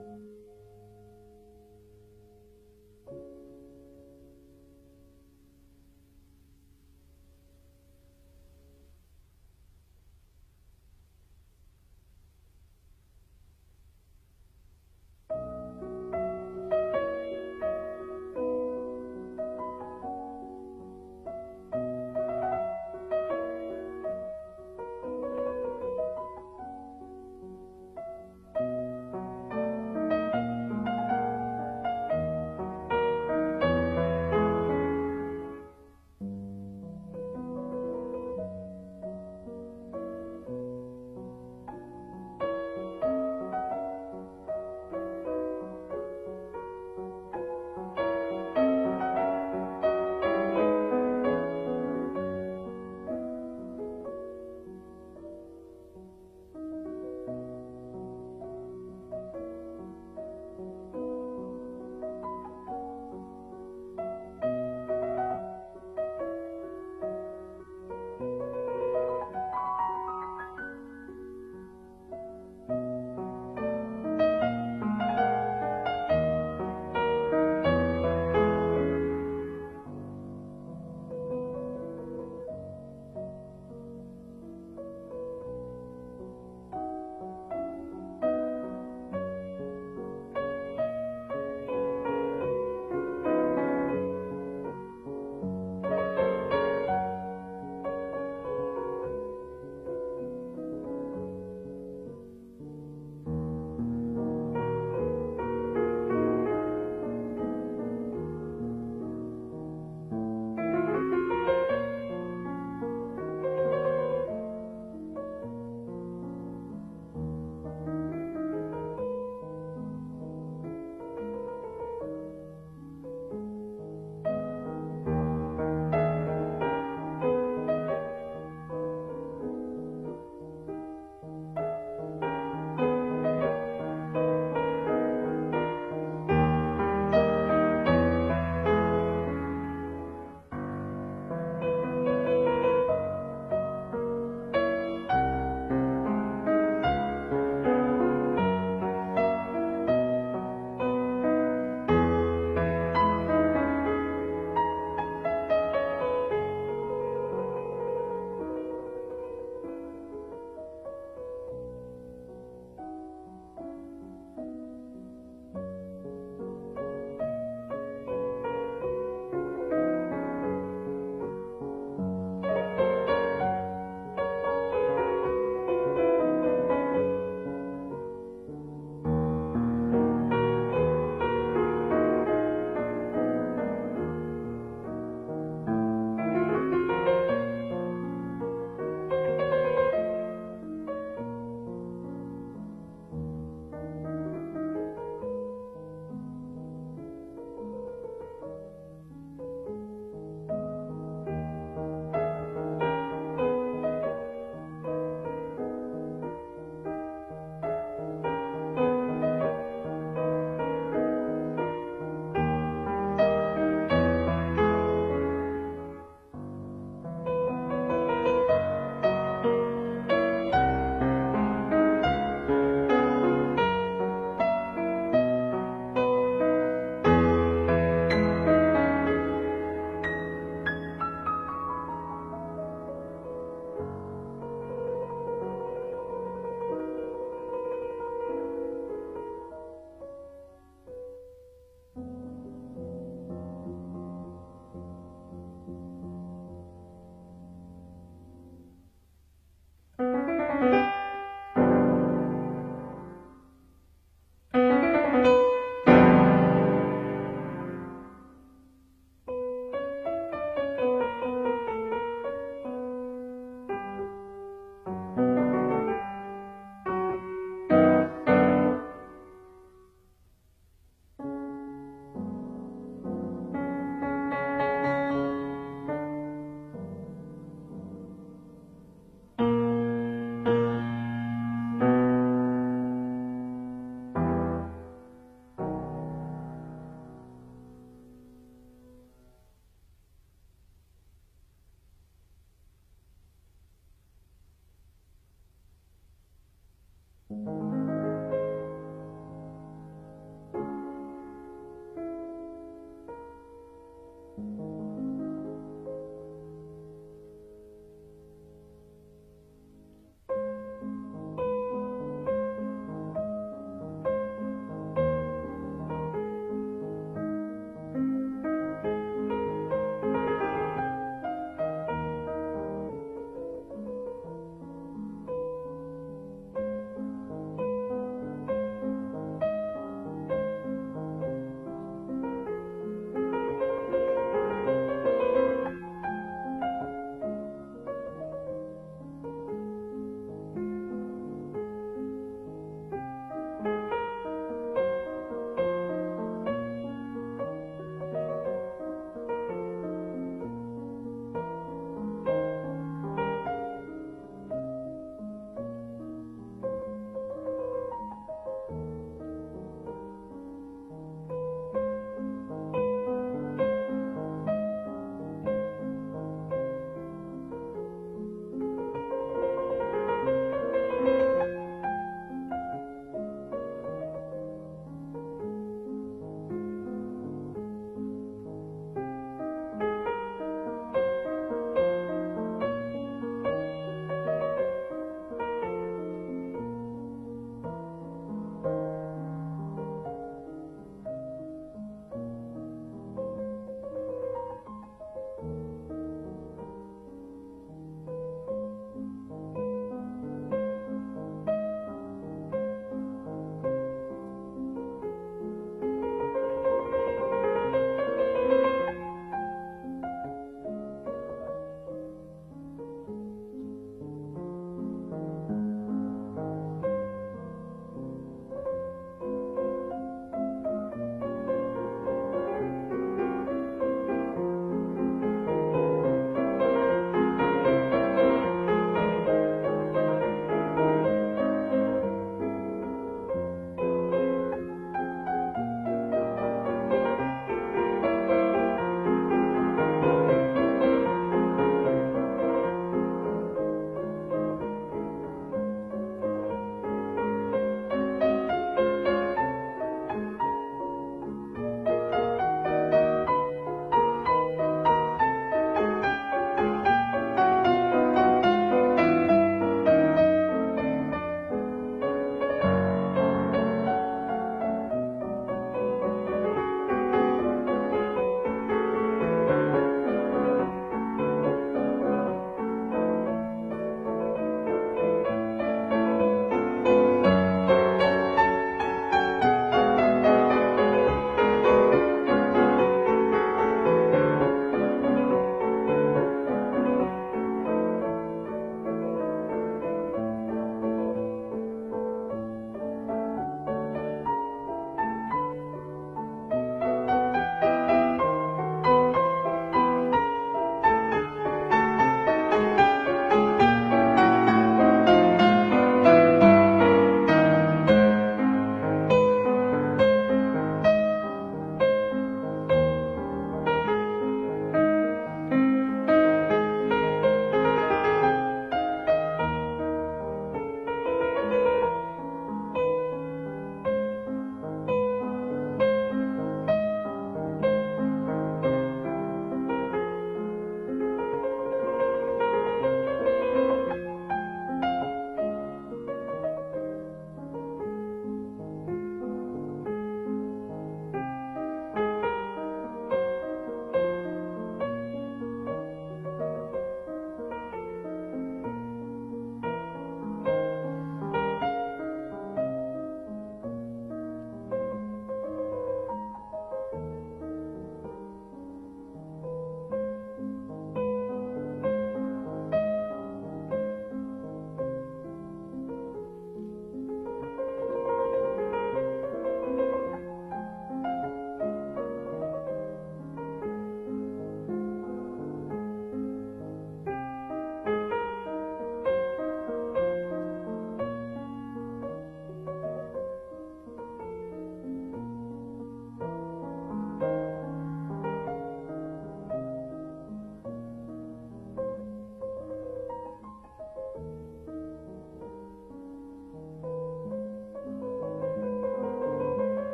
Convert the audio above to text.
うん。